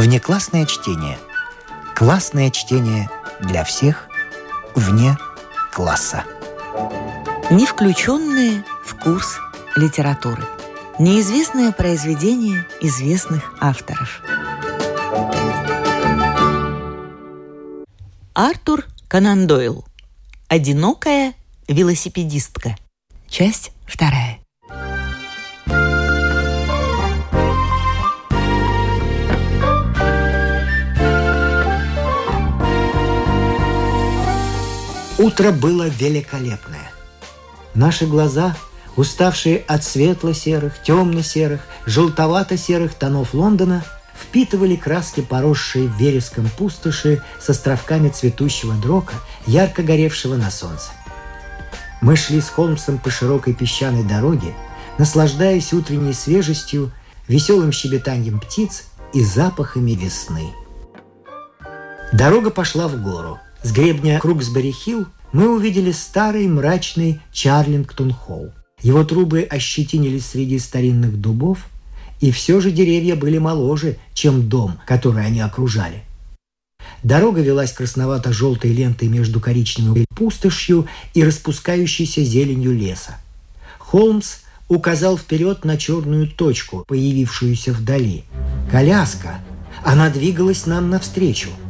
Внеклассное чтение. Классное чтение для всех вне класса. Не включенные в курс литературы. Неизвестное произведение известных авторов. Артур Конан Дойл. Одинокая велосипедистка. Часть вторая. Утро было великолепное. Наши глаза, уставшие от светло-серых, темно-серых, желтовато-серых тонов Лондона, впитывали краски, поросшие вереском пустоши с островками цветущего дрока, ярко горевшего на солнце. Мы шли с Холмсом по широкой песчаной дороге, наслаждаясь утренней свежестью, веселым щебетанием птиц и запахами весны. Дорога пошла в гору – с гребня Круксбери-Хилл мы увидели старый мрачный Чарлингтон-Холл. Его трубы ощетинились среди старинных дубов, и все же деревья были моложе, чем дом, который они окружали. Дорога велась красновато-желтой лентой между коричневой пустошью и распускающейся зеленью леса. Холмс указал вперед на черную точку, появившуюся вдали. Коляска! Она двигалась нам навстречу –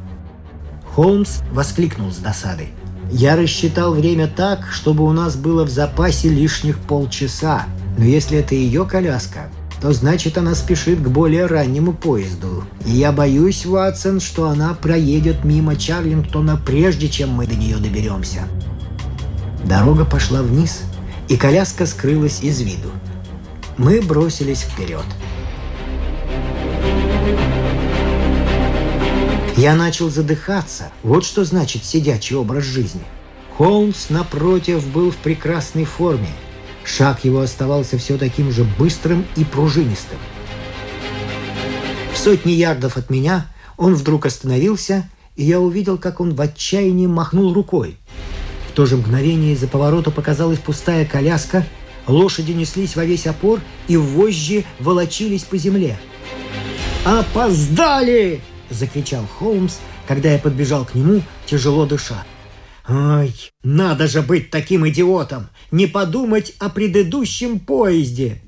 Холмс воскликнул с досадой. «Я рассчитал время так, чтобы у нас было в запасе лишних полчаса. Но если это ее коляска, то значит она спешит к более раннему поезду. И я боюсь, Ватсон, что она проедет мимо Чарлингтона, прежде чем мы до нее доберемся». Дорога пошла вниз, и коляска скрылась из виду. Мы бросились вперед – Я начал задыхаться. Вот что значит сидячий образ жизни. Холмс, напротив, был в прекрасной форме. Шаг его оставался все таким же быстрым и пружинистым. В сотни ярдов от меня он вдруг остановился, и я увидел, как он в отчаянии махнул рукой. В то же мгновение из-за поворота показалась пустая коляска, лошади неслись во весь опор, и вожжи волочились по земле. «Опоздали!» — закричал Холмс, когда я подбежал к нему, тяжело дыша. «Ай, надо же быть таким идиотом! Не подумать о предыдущем поезде!»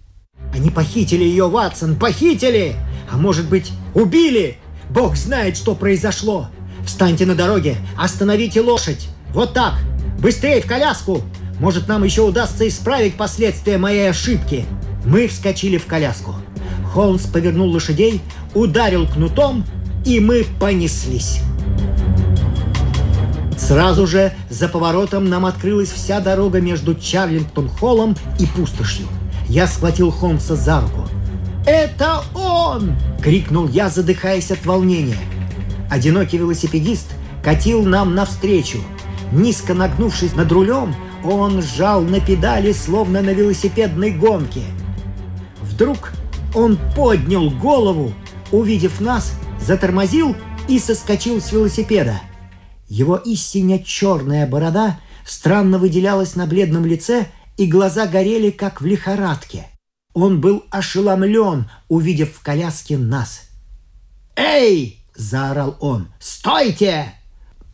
«Они похитили ее, Ватсон, похитили! А может быть, убили? Бог знает, что произошло! Встаньте на дороге, остановите лошадь! Вот так! Быстрее в коляску! Может, нам еще удастся исправить последствия моей ошибки!» Мы вскочили в коляску. Холмс повернул лошадей, ударил кнутом, и мы понеслись. Сразу же за поворотом нам открылась вся дорога между Чарлингтон-холлом и пустошью. Я схватил Холмса за руку. «Это он!» — крикнул я, задыхаясь от волнения. Одинокий велосипедист катил нам навстречу. Низко нагнувшись над рулем, он сжал на педали, словно на велосипедной гонке. Вдруг он поднял голову, увидев нас, затормозил и соскочил с велосипеда. Его истинно черная борода странно выделялась на бледном лице, и глаза горели, как в лихорадке. Он был ошеломлен, увидев в коляске нас. «Эй!» – заорал он. «Стойте!»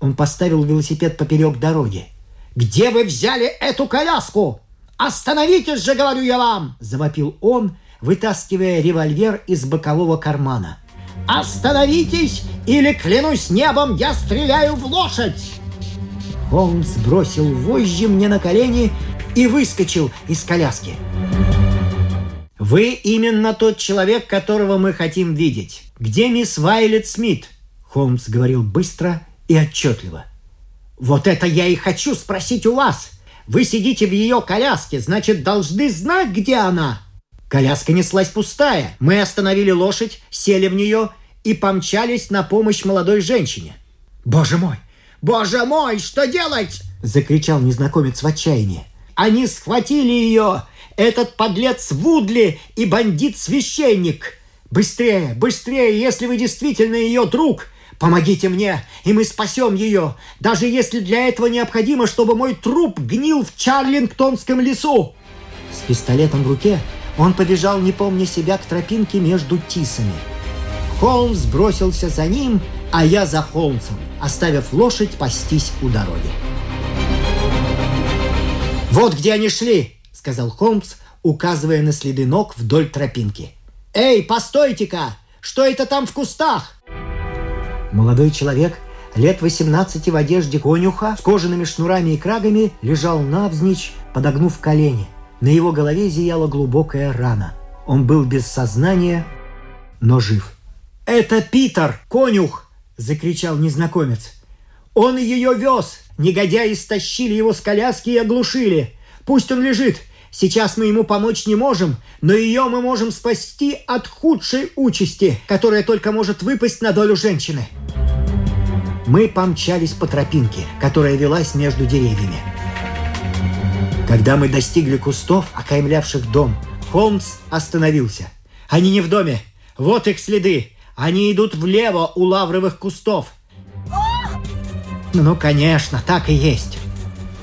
Он поставил велосипед поперек дороги. «Где вы взяли эту коляску? Остановитесь же, говорю я вам!» – завопил он, вытаскивая револьвер из бокового кармана – «Остановитесь, или, клянусь небом, я стреляю в лошадь!» Холмс бросил вожжи мне на колени и выскочил из коляски. «Вы именно тот человек, которого мы хотим видеть. Где мисс Вайлет Смит?» Холмс говорил быстро и отчетливо. «Вот это я и хочу спросить у вас. Вы сидите в ее коляске, значит, должны знать, где она!» Коляска неслась пустая. Мы остановили лошадь, сели в нее и помчались на помощь молодой женщине. «Боже мой! Боже мой! Что делать?» – закричал незнакомец в отчаянии. «Они схватили ее! Этот подлец Вудли и бандит-священник! Быстрее, быстрее, если вы действительно ее друг!» Помогите мне, и мы спасем ее, даже если для этого необходимо, чтобы мой труп гнил в Чарлингтонском лесу!» С пистолетом в руке он побежал, не помня себя, к тропинке между тисами. Холмс бросился за ним, а я за Холмсом, оставив лошадь пастись у дороги. «Вот где они шли!» — сказал Холмс, указывая на следы ног вдоль тропинки. «Эй, постойте-ка! Что это там в кустах?» Молодой человек, лет 18 в одежде конюха, с кожаными шнурами и крагами, лежал навзничь, подогнув колени. На его голове зияла глубокая рана. Он был без сознания, но жив. «Это Питер, конюх!» – закричал незнакомец. «Он ее вез! Негодяи стащили его с коляски и оглушили! Пусть он лежит! Сейчас мы ему помочь не можем, но ее мы можем спасти от худшей участи, которая только может выпасть на долю женщины!» Мы помчались по тропинке, которая велась между деревьями. Когда мы достигли кустов, окаймлявших дом, Холмс остановился. «Они не в доме! Вот их следы! Они идут влево у лавровых кустов. Ну, конечно, так и есть.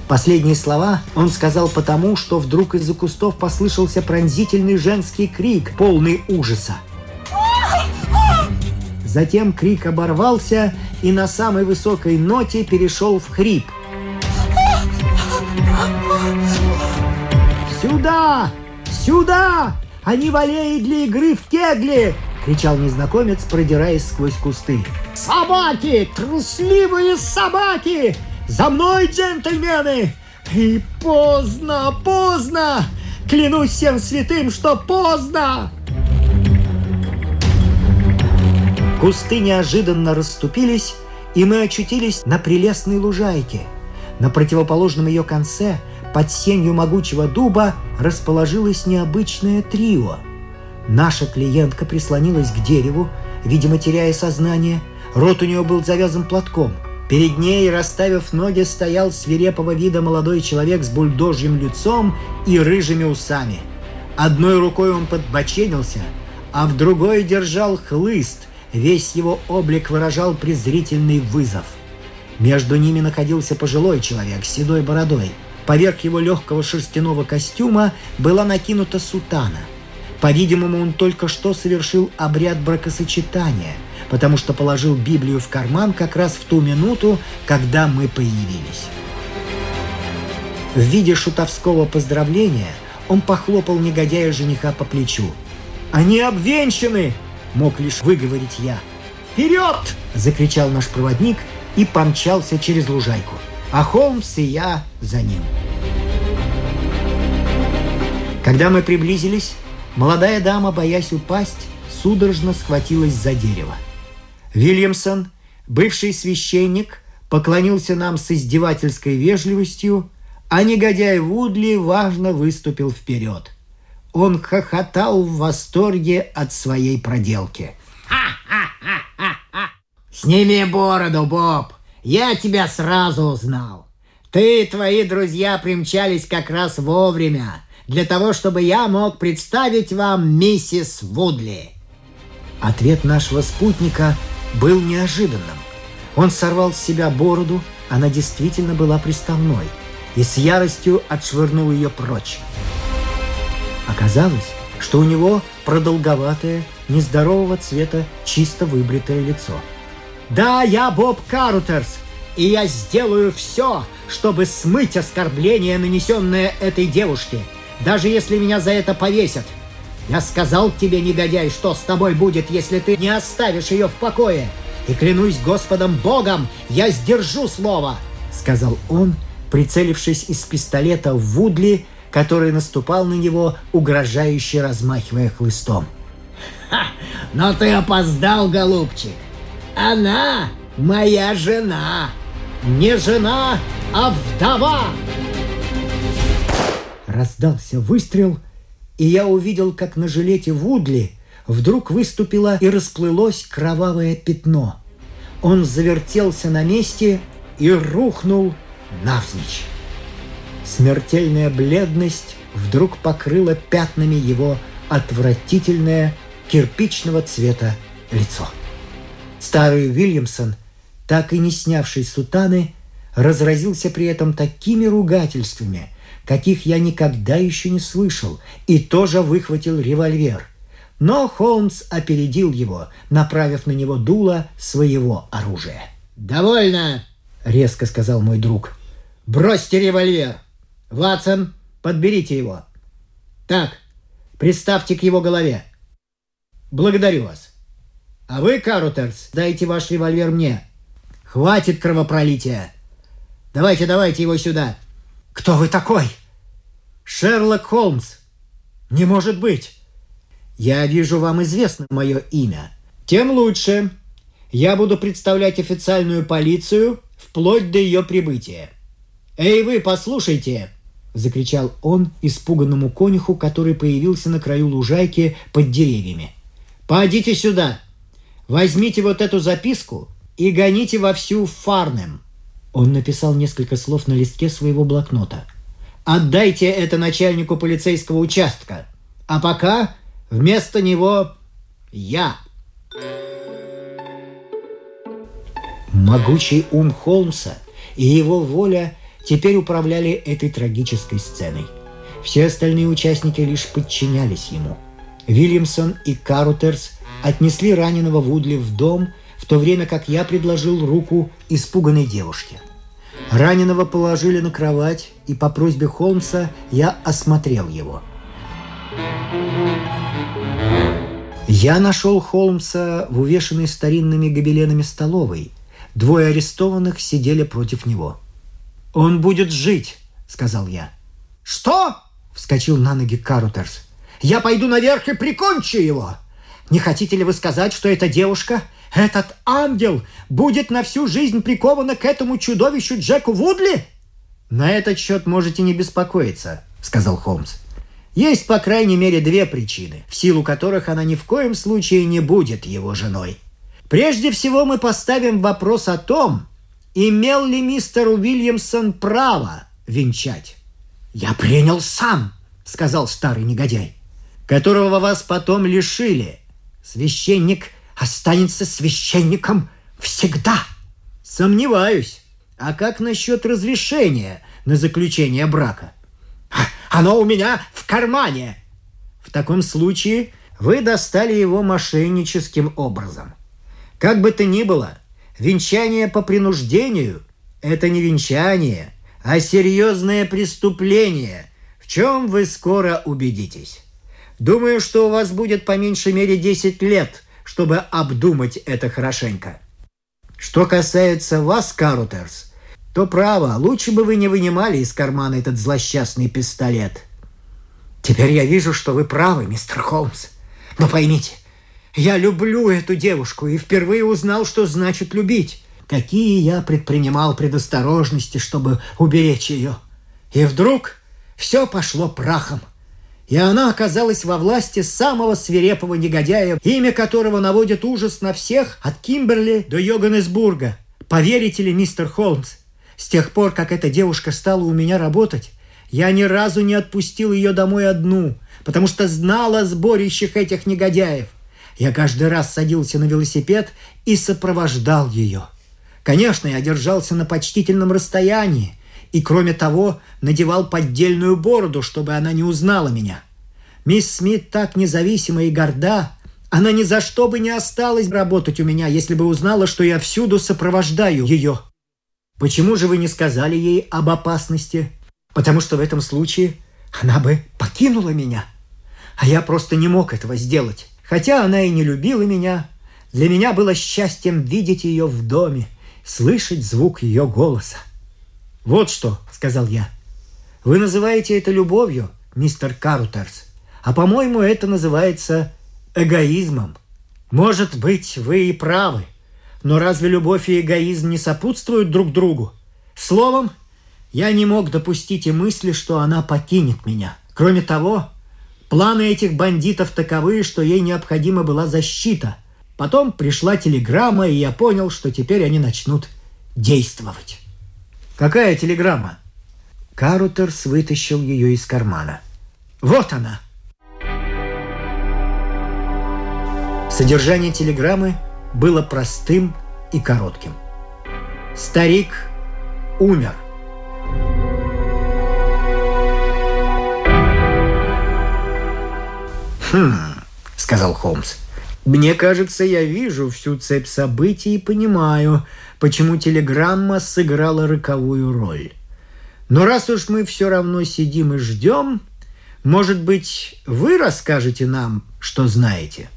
Последние слова он сказал потому, что вдруг из-за кустов послышался пронзительный женский крик, полный ужаса. Затем крик оборвался и на самой высокой ноте перешел в хрип. «Сюда! Сюда! Они валеют для игры в кегли! — кричал незнакомец, продираясь сквозь кусты. «Собаки! Трусливые собаки! За мной, джентльмены! И поздно, поздно! Клянусь всем святым, что поздно!» Кусты неожиданно расступились, и мы очутились на прелестной лужайке. На противоположном ее конце, под сенью могучего дуба, расположилось необычное трио — Наша клиентка прислонилась к дереву, видимо, теряя сознание. Рот у нее был завязан платком. Перед ней, расставив ноги, стоял свирепого вида молодой человек с бульдожьим лицом и рыжими усами. Одной рукой он подбоченился, а в другой держал хлыст. Весь его облик выражал презрительный вызов. Между ними находился пожилой человек с седой бородой. Поверх его легкого шерстяного костюма была накинута сутана – по-видимому, он только что совершил обряд бракосочетания, потому что положил Библию в карман как раз в ту минуту, когда мы появились. В виде шутовского поздравления он похлопал негодяя жениха по плечу. «Они обвенчаны!» – мог лишь выговорить я. «Вперед!» – закричал наш проводник и помчался через лужайку. А Холмс и я за ним. Когда мы приблизились, Молодая дама, боясь упасть, судорожно схватилась за дерево. Вильямсон, бывший священник, поклонился нам с издевательской вежливостью, а негодяй Вудли важно выступил вперед. Он хохотал в восторге от своей проделки. «Сними бороду, Боб! Я тебя сразу узнал. Ты и твои друзья примчались как раз вовремя для того, чтобы я мог представить вам миссис Вудли». Ответ нашего спутника был неожиданным. Он сорвал с себя бороду, она действительно была приставной, и с яростью отшвырнул ее прочь. Оказалось, что у него продолговатое, нездорового цвета, чисто выбритое лицо. «Да, я Боб Карутерс, и я сделаю все, чтобы смыть оскорбление, нанесенное этой девушке», даже если меня за это повесят. Я сказал тебе, негодяй, что с тобой будет, если ты не оставишь ее в покое. И клянусь Господом Богом, я сдержу слово!» Сказал он, прицелившись из пистолета в Вудли, который наступал на него, угрожающе размахивая хлыстом. «Ха! Но ты опоздал, голубчик! Она моя жена! Не жена, а вдова!» Раздался выстрел, и я увидел, как на жилете Вудли вдруг выступило и расплылось кровавое пятно. Он завертелся на месте и рухнул навзничь. Смертельная бледность вдруг покрыла пятнами его отвратительное кирпичного цвета лицо. Старый Уильямсон, так и не снявший сутаны, разразился при этом такими ругательствами – каких я никогда еще не слышал, и тоже выхватил револьвер. Но Холмс опередил его, направив на него дуло своего оружия. «Довольно!» — резко сказал мой друг. «Бросьте револьвер! Ватсон, подберите его!» «Так, приставьте к его голове!» «Благодарю вас!» «А вы, Карутерс, дайте ваш револьвер мне!» «Хватит кровопролития!» «Давайте, давайте его сюда!» «Кто вы такой?» «Шерлок Холмс!» «Не может быть!» «Я вижу, вам известно мое имя. Тем лучше. Я буду представлять официальную полицию вплоть до ее прибытия. Эй, вы, послушайте!» — закричал он испуганному конюху, который появился на краю лужайки под деревьями. «Подите сюда! Возьмите вот эту записку и гоните вовсю в Фарнем!» Он написал несколько слов на листке своего блокнота. «Отдайте это начальнику полицейского участка, а пока вместо него я!» Могучий ум Холмса и его воля теперь управляли этой трагической сценой. Все остальные участники лишь подчинялись ему. Вильямсон и Карутерс отнесли раненого Вудли в дом, в то время как я предложил руку испуганной девушке. Раненого положили на кровать, и по просьбе Холмса я осмотрел его. Я нашел Холмса в увешанной старинными гобеленами столовой. Двое арестованных сидели против него. «Он будет жить», — сказал я. «Что?» — вскочил на ноги Карутерс. «Я пойду наверх и прикончу его!» Не хотите ли вы сказать, что эта девушка, этот ангел, будет на всю жизнь прикована к этому чудовищу Джеку Вудли?» «На этот счет можете не беспокоиться», — сказал Холмс. «Есть, по крайней мере, две причины, в силу которых она ни в коем случае не будет его женой. Прежде всего мы поставим вопрос о том, имел ли мистер Уильямсон право венчать. «Я принял сам», — сказал старый негодяй, «которого вас потом лишили», Священник останется священником всегда. Сомневаюсь. А как насчет разрешения на заключение брака? А, оно у меня в кармане. В таком случае вы достали его мошенническим образом. Как бы то ни было, венчание по принуждению – это не венчание, а серьезное преступление, в чем вы скоро убедитесь. Думаю, что у вас будет по меньшей мере 10 лет, чтобы обдумать это хорошенько. Что касается вас, Карутерс, то право, лучше бы вы не вынимали из кармана этот злосчастный пистолет. Теперь я вижу, что вы правы, мистер Холмс. Но поймите, я люблю эту девушку и впервые узнал, что значит любить. Какие я предпринимал предосторожности, чтобы уберечь ее. И вдруг все пошло прахом – и она оказалась во власти самого свирепого негодяя, имя которого наводит ужас на всех от Кимберли до Йоганнесбурга. Поверите ли, мистер Холмс, с тех пор, как эта девушка стала у меня работать, я ни разу не отпустил ее домой одну, потому что знал о сборищах этих негодяев. Я каждый раз садился на велосипед и сопровождал ее. Конечно, я держался на почтительном расстоянии – и, кроме того, надевал поддельную бороду, чтобы она не узнала меня. Мисс Смит так независима и горда, она ни за что бы не осталась работать у меня, если бы узнала, что я всюду сопровождаю ее. Почему же вы не сказали ей об опасности? Потому что в этом случае она бы покинула меня. А я просто не мог этого сделать. Хотя она и не любила меня, для меня было счастьем видеть ее в доме, слышать звук ее голоса. «Вот что», — сказал я. «Вы называете это любовью, мистер Карутерс, а, по-моему, это называется эгоизмом. Может быть, вы и правы, но разве любовь и эгоизм не сопутствуют друг другу? Словом, я не мог допустить и мысли, что она покинет меня. Кроме того, планы этих бандитов таковы, что ей необходима была защита. Потом пришла телеграмма, и я понял, что теперь они начнут действовать. «Какая телеграмма?» Карутерс вытащил ее из кармана. «Вот она!» Содержание телеграммы было простым и коротким. Старик умер. «Хм», — сказал Холмс. Мне кажется, я вижу всю цепь событий и понимаю, почему телеграмма сыграла роковую роль. Но раз уж мы все равно сидим и ждем, может быть, вы расскажете нам, что знаете?»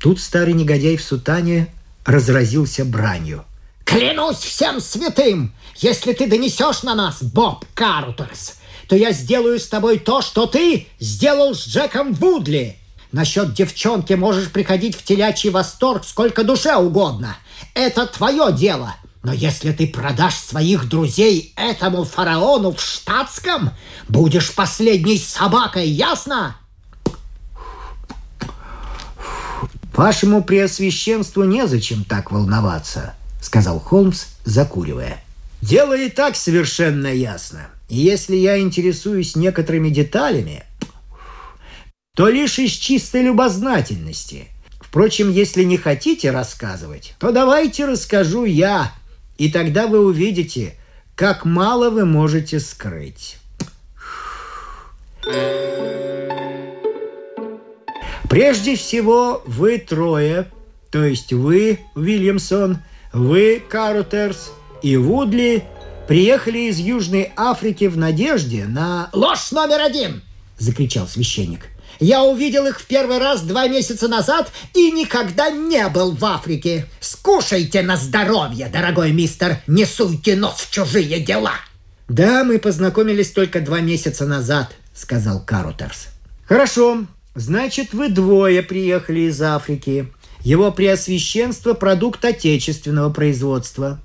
Тут старый негодяй в сутане разразился бранью. «Клянусь всем святым, если ты донесешь на нас, Боб Картерс, то я сделаю с тобой то, что ты сделал с Джеком Вудли. Насчет девчонки можешь приходить в телячий восторг сколько душе угодно. Это твое дело. Но если ты продашь своих друзей этому фараону в штатском, будешь последней собакой, ясно? «Вашему преосвященству незачем так волноваться», — сказал Холмс, закуривая. «Дело и так совершенно ясно. Если я интересуюсь некоторыми деталями, то лишь из чистой любознательности. Впрочем, если не хотите рассказывать, то давайте расскажу я, и тогда вы увидите, как мало вы можете скрыть. Прежде всего, вы трое, то есть вы, Уильямсон, вы, Карутерс и Вудли, приехали из Южной Африки в надежде на... «Ложь номер один!» – закричал священник. Я увидел их в первый раз два месяца назад и никогда не был в Африке. Скушайте на здоровье, дорогой мистер, не суйте нос в чужие дела. Да, мы познакомились только два месяца назад, сказал Карутерс. Хорошо, значит, вы двое приехали из Африки. Его преосвященство – продукт отечественного производства.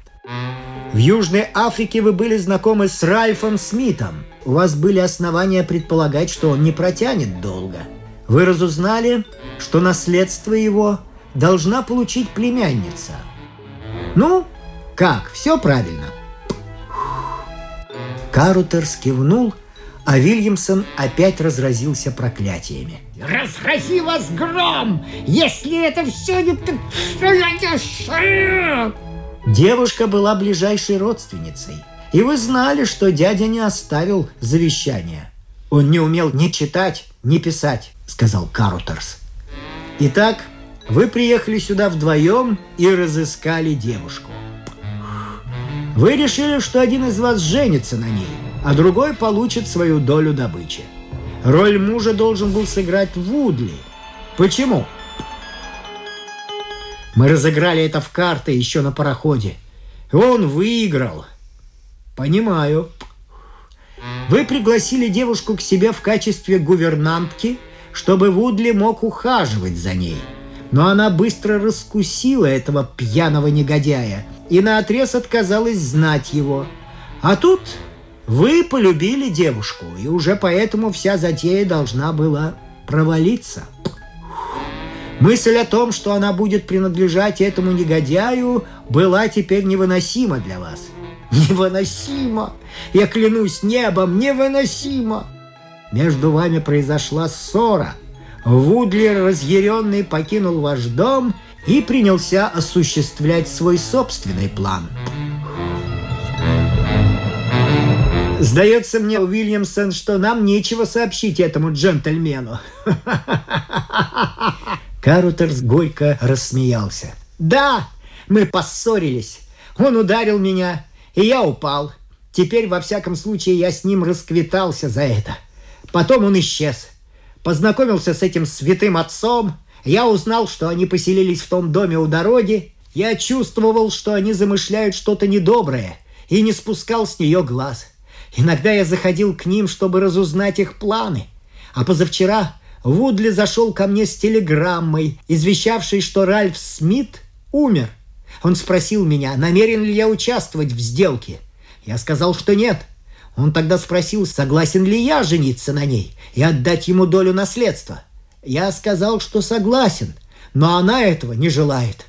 В Южной Африке вы были знакомы с Ральфом Смитом. У вас были основания предполагать, что он не протянет долго. Вы разузнали, что наследство его должна получить племянница. Ну, как, все правильно. Карутерс кивнул, а Вильямсон опять разразился проклятиями. «Разрази вас гром, если это все не так, Девушка была ближайшей родственницей. И вы знали, что дядя не оставил завещания. Он не умел ни читать, ни писать, сказал Карутерс. Итак, вы приехали сюда вдвоем и разыскали девушку. Вы решили, что один из вас женится на ней, а другой получит свою долю добычи. Роль мужа должен был сыграть Вудли. Почему? Мы разыграли это в карты еще на пароходе. Он выиграл. Понимаю. Вы пригласили девушку к себе в качестве гувернантки, чтобы Вудли мог ухаживать за ней. Но она быстро раскусила этого пьяного негодяя и наотрез отказалась знать его. А тут вы полюбили девушку, и уже поэтому вся затея должна была провалиться. Мысль о том, что она будет принадлежать этому негодяю, была теперь невыносима для вас. Невыносимо! Я клянусь небом, невыносимо! Между вами произошла ссора. Вудлер, разъяренный, покинул ваш дом и принялся осуществлять свой собственный план. Сдается мне, Уильямсон, что нам нечего сообщить этому джентльмену. Карутерс горько рассмеялся. «Да, мы поссорились. Он ударил меня, и я упал. Теперь, во всяком случае, я с ним расквитался за это. Потом он исчез. Познакомился с этим святым отцом. Я узнал, что они поселились в том доме у дороги. Я чувствовал, что они замышляют что-то недоброе, и не спускал с нее глаз. Иногда я заходил к ним, чтобы разузнать их планы. А позавчера Вудли зашел ко мне с телеграммой, извещавшей, что Ральф Смит умер. Он спросил меня, намерен ли я участвовать в сделке. Я сказал, что нет. Он тогда спросил, согласен ли я жениться на ней и отдать ему долю наследства. Я сказал, что согласен, но она этого не желает.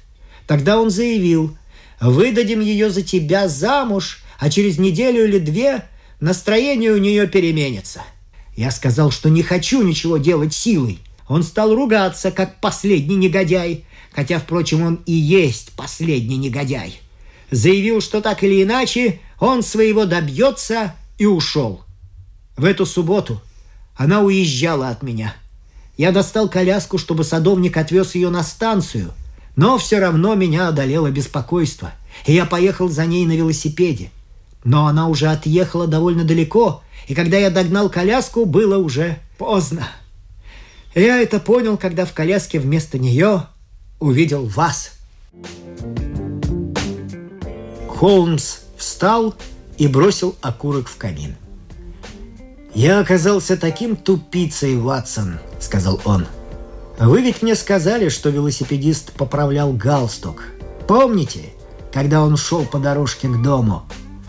Тогда он заявил, выдадим ее за тебя замуж, а через неделю или две настроение у нее переменится – я сказал, что не хочу ничего делать силой. Он стал ругаться, как последний негодяй, хотя, впрочем, он и есть последний негодяй. Заявил, что так или иначе он своего добьется и ушел. В эту субботу она уезжала от меня. Я достал коляску, чтобы садовник отвез ее на станцию. Но все равно меня одолело беспокойство, и я поехал за ней на велосипеде. Но она уже отъехала довольно далеко, и когда я догнал коляску, было уже поздно. Я это понял, когда в коляске вместо нее увидел вас. Холмс встал и бросил окурок в камин. «Я оказался таким тупицей, Ватсон», — сказал он. «Вы ведь мне сказали, что велосипедист поправлял галстук. Помните, когда он шел по дорожке к дому?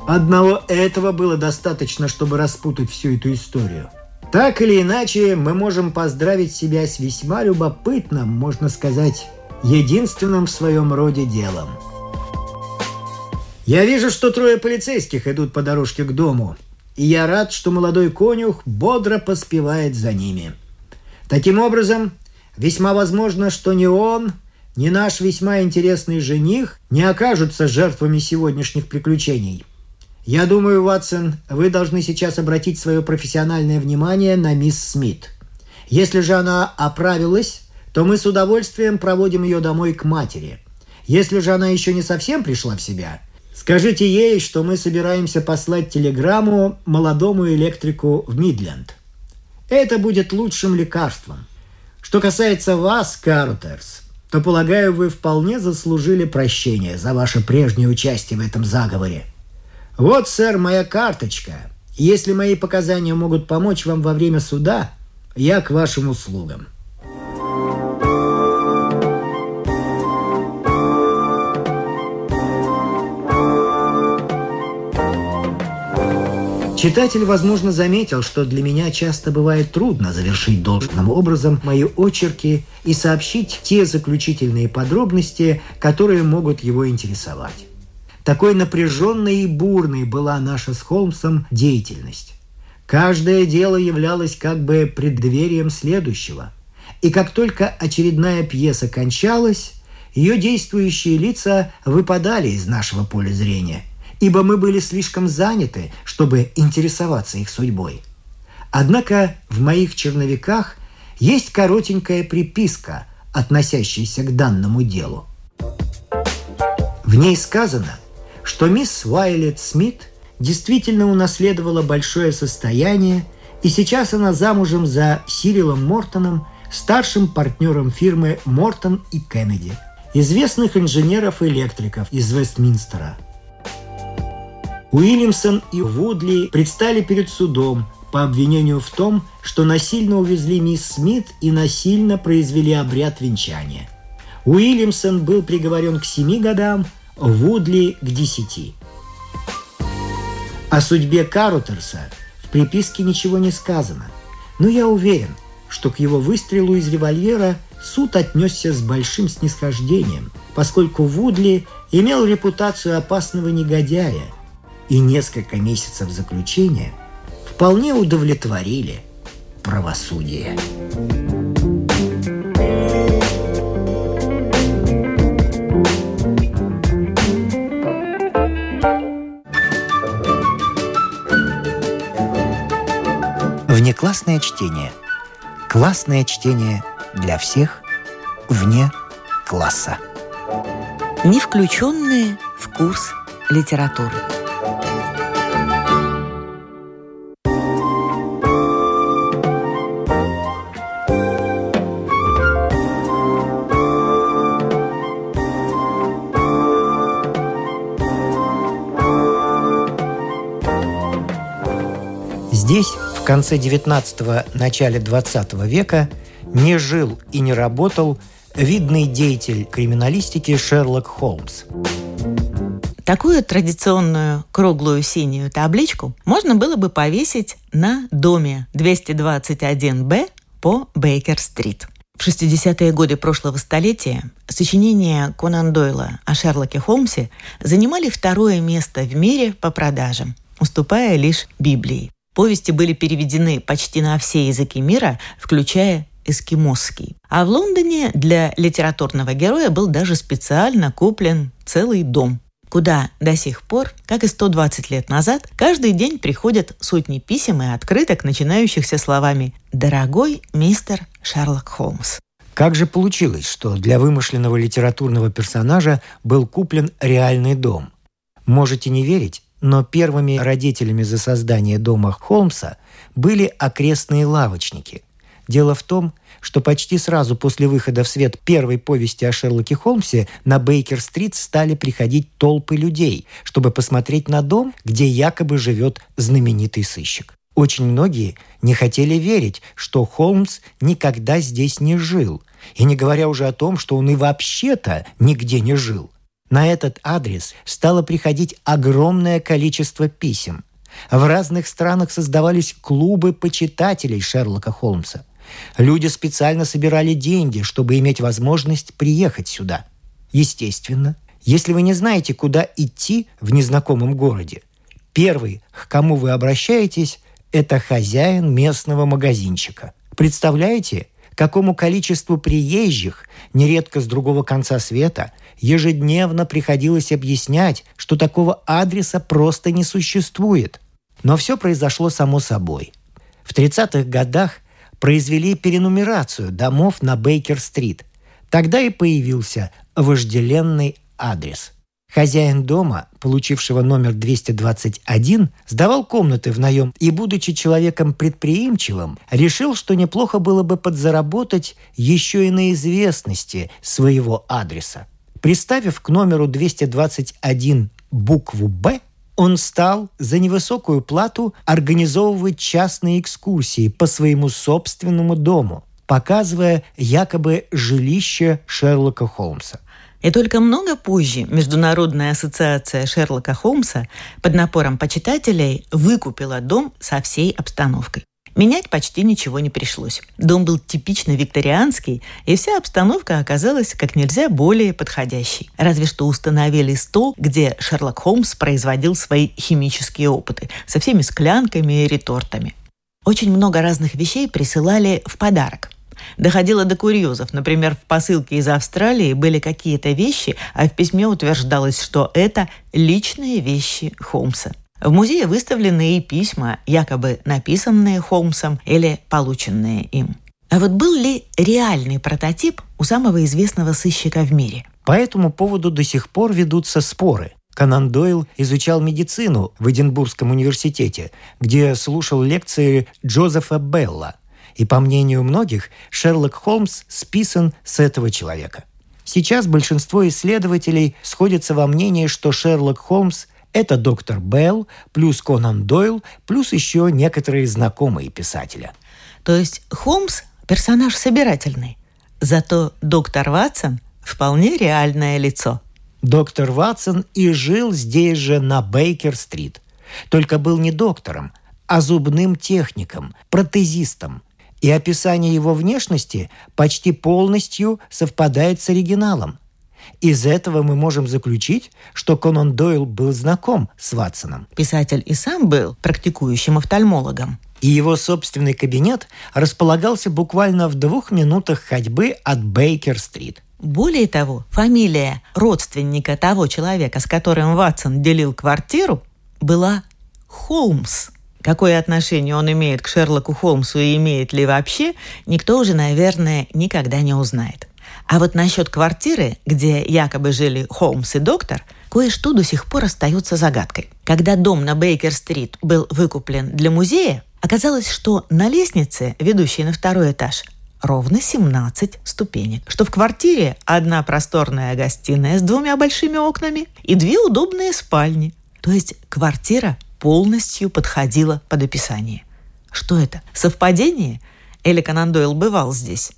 Одного этого было достаточно, чтобы распутать всю эту историю. Так или иначе, мы можем поздравить себя с весьма любопытным, можно сказать, единственным в своем роде делом. Я вижу, что трое полицейских идут по дорожке к дому, и я рад, что молодой конюх бодро поспевает за ними. Таким образом, весьма возможно, что ни он, ни наш весьма интересный жених не окажутся жертвами сегодняшних приключений. Я думаю, Ватсон, вы должны сейчас обратить свое профессиональное внимание на мисс Смит. Если же она оправилась, то мы с удовольствием проводим ее домой к матери. Если же она еще не совсем пришла в себя, Скажите ей, что мы собираемся послать телеграмму молодому электрику в Мидленд. Это будет лучшим лекарством. Что касается вас, Картерс, то, полагаю, вы вполне заслужили прощения за ваше прежнее участие в этом заговоре. Вот, сэр, моя карточка. Если мои показания могут помочь вам во время суда, я к вашим услугам. Читатель, возможно, заметил, что для меня часто бывает трудно завершить должным образом мои очерки и сообщить те заключительные подробности, которые могут его интересовать. Такой напряженной и бурной была наша с Холмсом деятельность. Каждое дело являлось как бы преддверием следующего. И как только очередная пьеса кончалась, ее действующие лица выпадали из нашего поля зрения – ибо мы были слишком заняты, чтобы интересоваться их судьбой. Однако в моих черновиках есть коротенькая приписка, относящаяся к данному делу. В ней сказано, что мисс Уайлет Смит действительно унаследовала большое состояние, и сейчас она замужем за Сирилом Мортоном, старшим партнером фирмы Мортон и Кеннеди, известных инженеров-электриков из Вестминстера – Уильямсон и Вудли предстали перед судом по обвинению в том, что насильно увезли мисс Смит и насильно произвели обряд венчания. Уильямсон был приговорен к семи годам, Вудли – к десяти. О судьбе Карутерса в приписке ничего не сказано, но я уверен, что к его выстрелу из револьвера суд отнесся с большим снисхождением, поскольку Вудли имел репутацию опасного негодяя – и несколько месяцев заключения вполне удовлетворили правосудие. Внеклассное чтение. Классное чтение для всех вне класса. Не включенные в курс литературы. Конце XIX – начале XX века, не жил и не работал видный деятель криминалистики Шерлок Холмс. Такую традиционную круглую синюю табличку можно было бы повесить на доме 221-Б по Бейкер-стрит. В 60-е годы прошлого столетия сочинения Конан Дойла о Шерлоке Холмсе занимали второе место в мире по продажам, уступая лишь Библии. Повести были переведены почти на все языки мира, включая эскимосский. А в Лондоне для литературного героя был даже специально куплен целый дом. куда до сих пор, как и 120 лет назад, каждый день приходят сотни писем и открыток, начинающихся словами «Дорогой мистер Шерлок Холмс». Как же получилось, что для вымышленного литературного персонажа был куплен реальный дом? Можете не верить, но первыми родителями за создание дома Холмса были окрестные лавочники. Дело в том, что почти сразу после выхода в свет первой повести о Шерлоке Холмсе на Бейкер-стрит стали приходить толпы людей, чтобы посмотреть на дом, где якобы живет знаменитый сыщик. Очень многие не хотели верить, что Холмс никогда здесь не жил, и не говоря уже о том, что он и вообще-то нигде не жил. На этот адрес стало приходить огромное количество писем. В разных странах создавались клубы почитателей Шерлока Холмса. Люди специально собирали деньги, чтобы иметь возможность приехать сюда. Естественно, если вы не знаете, куда идти в незнакомом городе, первый, к кому вы обращаетесь, это хозяин местного магазинчика. Представляете, какому количеству приезжих, нередко с другого конца света, ежедневно приходилось объяснять, что такого адреса просто не существует. Но все произошло само собой. В 30-х годах произвели перенумерацию домов на Бейкер-стрит. Тогда и появился вожделенный адрес – Хозяин дома, получившего номер 221, сдавал комнаты в наем и, будучи человеком предприимчивым, решил, что неплохо было бы подзаработать еще и на известности своего адреса. Приставив к номеру 221 букву «Б», он стал за невысокую плату организовывать частные экскурсии по своему собственному дому, показывая якобы жилище Шерлока Холмса. И только много позже Международная ассоциация Шерлока Холмса под напором почитателей выкупила дом со всей обстановкой. Менять почти ничего не пришлось. Дом был типично викторианский, и вся обстановка оказалась как нельзя более подходящей. Разве что установили стол, где Шерлок Холмс производил свои химические опыты со всеми склянками и ретортами. Очень много разных вещей присылали в подарок – Доходило до курьезов. Например, в посылке из Австралии были какие-то вещи, а в письме утверждалось, что это личные вещи Холмса. В музее выставлены и письма, якобы написанные Холмсом или полученные им. А вот был ли реальный прототип у самого известного сыщика в мире? По этому поводу до сих пор ведутся споры. Конан Дойл изучал медицину в Эдинбургском университете, где слушал лекции Джозефа Белла – и по мнению многих, Шерлок Холмс списан с этого человека. Сейчас большинство исследователей сходятся во мнении, что Шерлок Холмс – это доктор Белл, плюс Конан Дойл, плюс еще некоторые знакомые писателя. То есть Холмс – персонаж собирательный, зато доктор Ватсон – вполне реальное лицо. Доктор Ватсон и жил здесь же, на Бейкер-стрит. Только был не доктором, а зубным техником, протезистом, и описание его внешности почти полностью совпадает с оригиналом. Из этого мы можем заключить, что Конан Дойл был знаком с Ватсоном. Писатель и сам был практикующим офтальмологом. И его собственный кабинет располагался буквально в двух минутах ходьбы от Бейкер-стрит. Более того, фамилия родственника того человека, с которым Ватсон делил квартиру, была Холмс – Какое отношение он имеет к Шерлоку Холмсу и имеет ли вообще, никто уже, наверное, никогда не узнает. А вот насчет квартиры, где якобы жили Холмс и доктор, кое-что до сих пор остается загадкой. Когда дом на Бейкер-стрит был выкуплен для музея, оказалось, что на лестнице, ведущей на второй этаж, ровно 17 ступенек. Что в квартире одна просторная гостиная с двумя большими окнами и две удобные спальни. То есть квартира полностью подходила под описание. Что это? Совпадение? Или Конан Дойл бывал здесь?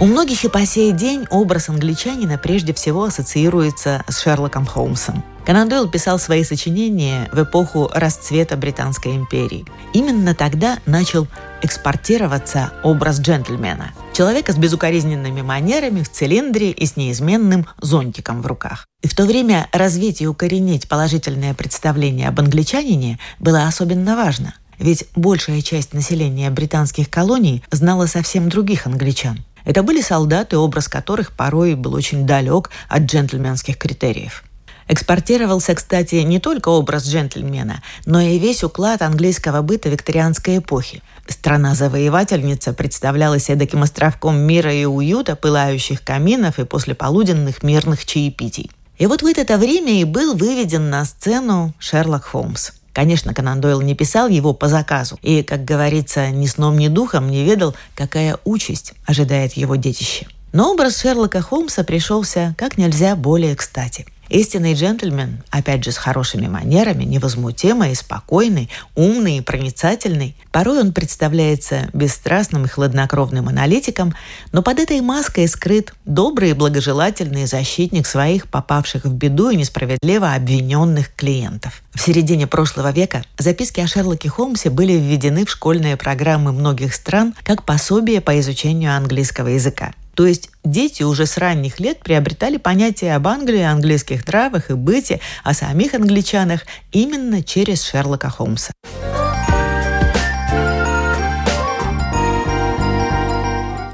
У многих и по сей день образ англичанина прежде всего ассоциируется с Шерлоком Холмсом. Конан Дойл писал свои сочинения в эпоху расцвета Британской империи. Именно тогда начал экспортироваться образ джентльмена. Человека с безукоризненными манерами, в цилиндре и с неизменным зонтиком в руках. И в то время развить и укоренить положительное представление об англичанине было особенно важно. Ведь большая часть населения британских колоний знала совсем других англичан. Это были солдаты, образ которых порой был очень далек от джентльменских критериев. Экспортировался, кстати, не только образ джентльмена, но и весь уклад английского быта викторианской эпохи. Страна-завоевательница представлялась эдаким островком мира и уюта, пылающих каминов и послеполуденных мирных чаепитий. И вот в это время и был выведен на сцену Шерлок Холмс. Конечно, Конан Дойл не писал его по заказу и, как говорится, ни сном, ни духом не ведал, какая участь ожидает его детище. Но образ Шерлока Холмса пришелся как нельзя более кстати – Истинный джентльмен, опять же, с хорошими манерами, невозмутимый, спокойный, умный и проницательный. Порой он представляется бесстрастным и хладнокровным аналитиком, но под этой маской скрыт добрый и благожелательный защитник своих попавших в беду и несправедливо обвиненных клиентов. В середине прошлого века записки о Шерлоке Холмсе были введены в школьные программы многих стран как пособие по изучению английского языка. То есть дети уже с ранних лет приобретали понятие об Англии, английских травах и быте, о самих англичанах именно через Шерлока Холмса.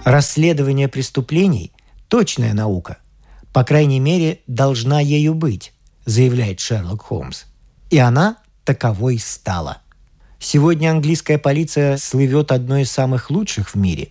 Расследование преступлений – точная наука. По крайней мере, должна ею быть, заявляет Шерлок Холмс. И она таковой стала. Сегодня английская полиция слывет одной из самых лучших в мире.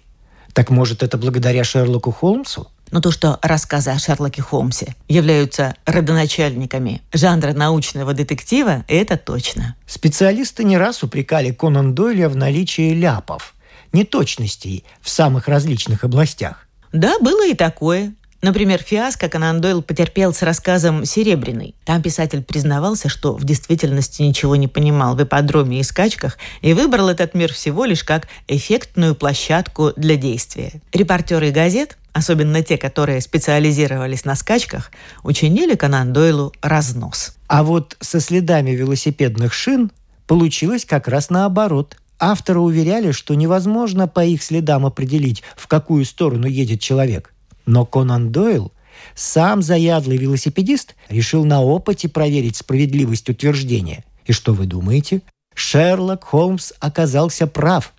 Так может, это благодаря Шерлоку Холмсу? Но то, что рассказы о Шерлоке Холмсе являются родоначальниками жанра научного детектива, это точно. Специалисты не раз упрекали Конан Дойля в наличии ляпов, неточностей в самых различных областях. Да, было и такое. Например, фиаско Конан Дойл потерпел с рассказом «Серебряный». Там писатель признавался, что в действительности ничего не понимал в ипподроме и скачках и выбрал этот мир всего лишь как эффектную площадку для действия. Репортеры газет, особенно те, которые специализировались на скачках, учинили Конан Дойлу разнос. А вот со следами велосипедных шин получилось как раз наоборот – Авторы уверяли, что невозможно по их следам определить, в какую сторону едет человек. Но Конан Дойл, сам заядлый велосипедист, решил на опыте проверить справедливость утверждения. И что вы думаете? Шерлок Холмс оказался прав.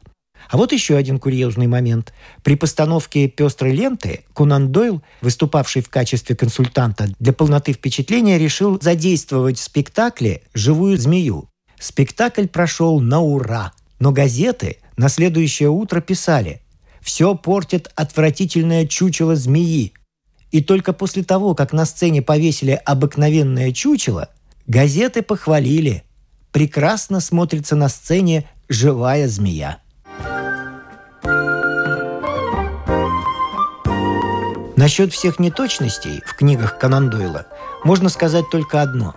А вот еще один курьезный момент. При постановке «Пестрой ленты» Конан Дойл, выступавший в качестве консультанта для полноты впечатления, решил задействовать в спектакле «Живую змею». Спектакль прошел на ура, но газеты на следующее утро писали все портит отвратительное чучело змеи. И только после того, как на сцене повесили обыкновенное чучело, газеты похвалили. Прекрасно смотрится на сцене живая змея. Насчет всех неточностей в книгах Конан Дойла можно сказать только одно.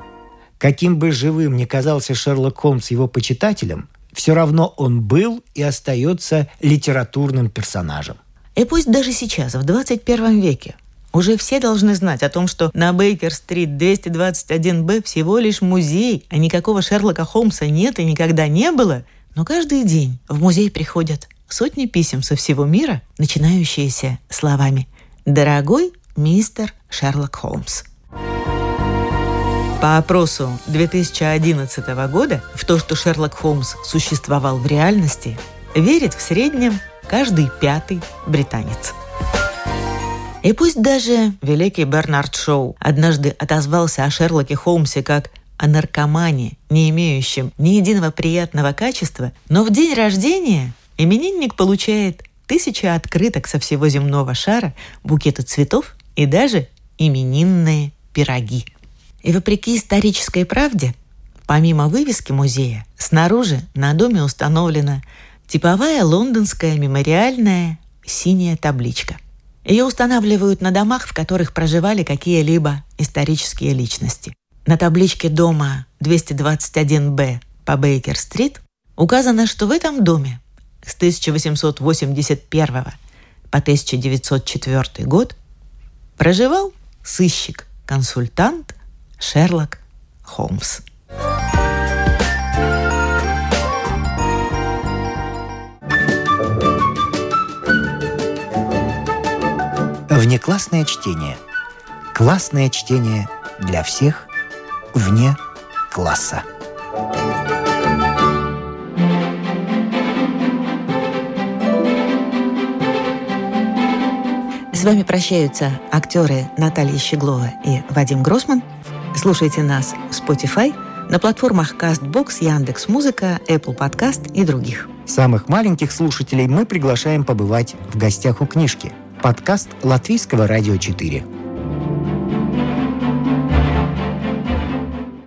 Каким бы живым ни казался Шерлок Холмс его почитателям, все равно он был и остается литературным персонажем. И пусть даже сейчас, в 21 веке, уже все должны знать о том, что на Бейкер-стрит 221-Б всего лишь музей, а никакого Шерлока Холмса нет и никогда не было. Но каждый день в музей приходят сотни писем со всего мира, начинающиеся словами «Дорогой мистер Шерлок Холмс». По опросу 2011 года в то, что Шерлок Холмс существовал в реальности, верит в среднем каждый пятый британец. И пусть даже великий Бернард Шоу однажды отозвался о Шерлоке Холмсе как о наркомане, не имеющем ни единого приятного качества, но в день рождения именинник получает тысячи открыток со всего земного шара, букеты цветов и даже именинные пироги – и вопреки исторической правде, помимо вывески музея, снаружи на доме установлена типовая лондонская мемориальная синяя табличка. Ее устанавливают на домах, в которых проживали какие-либо исторические личности. На табличке дома 221-Б по Бейкер-стрит указано, что в этом доме с 1881 по 1904 год проживал сыщик, консультант Шерлок Холмс. Внеклассное чтение. Классное чтение для всех вне класса. вами прощаются актеры Наталья Щеглова и Вадим Гросман. Слушайте нас в Spotify, на платформах CastBox, Яндекс.Музыка, Apple Podcast и других. Самых маленьких слушателей мы приглашаем побывать в гостях у книжки. Подкаст Латвийского радио 4.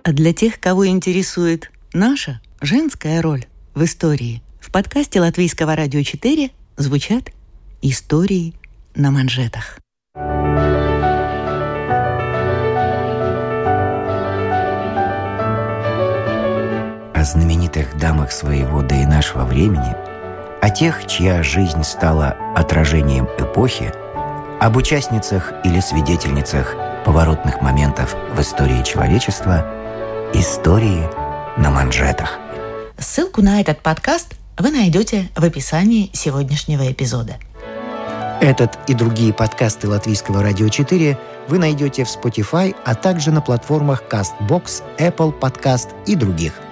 А для тех, кого интересует наша женская роль в истории, в подкасте Латвийского радио 4 звучат истории на манжетах. О знаменитых дамах своего да и нашего времени, о тех, чья жизнь стала отражением эпохи, об участницах или свидетельницах поворотных моментов в истории человечества, истории на манжетах. Ссылку на этот подкаст вы найдете в описании сегодняшнего эпизода – этот и другие подкасты Латвийского радио 4 вы найдете в Spotify, а также на платформах CastBox, Apple Podcast и других –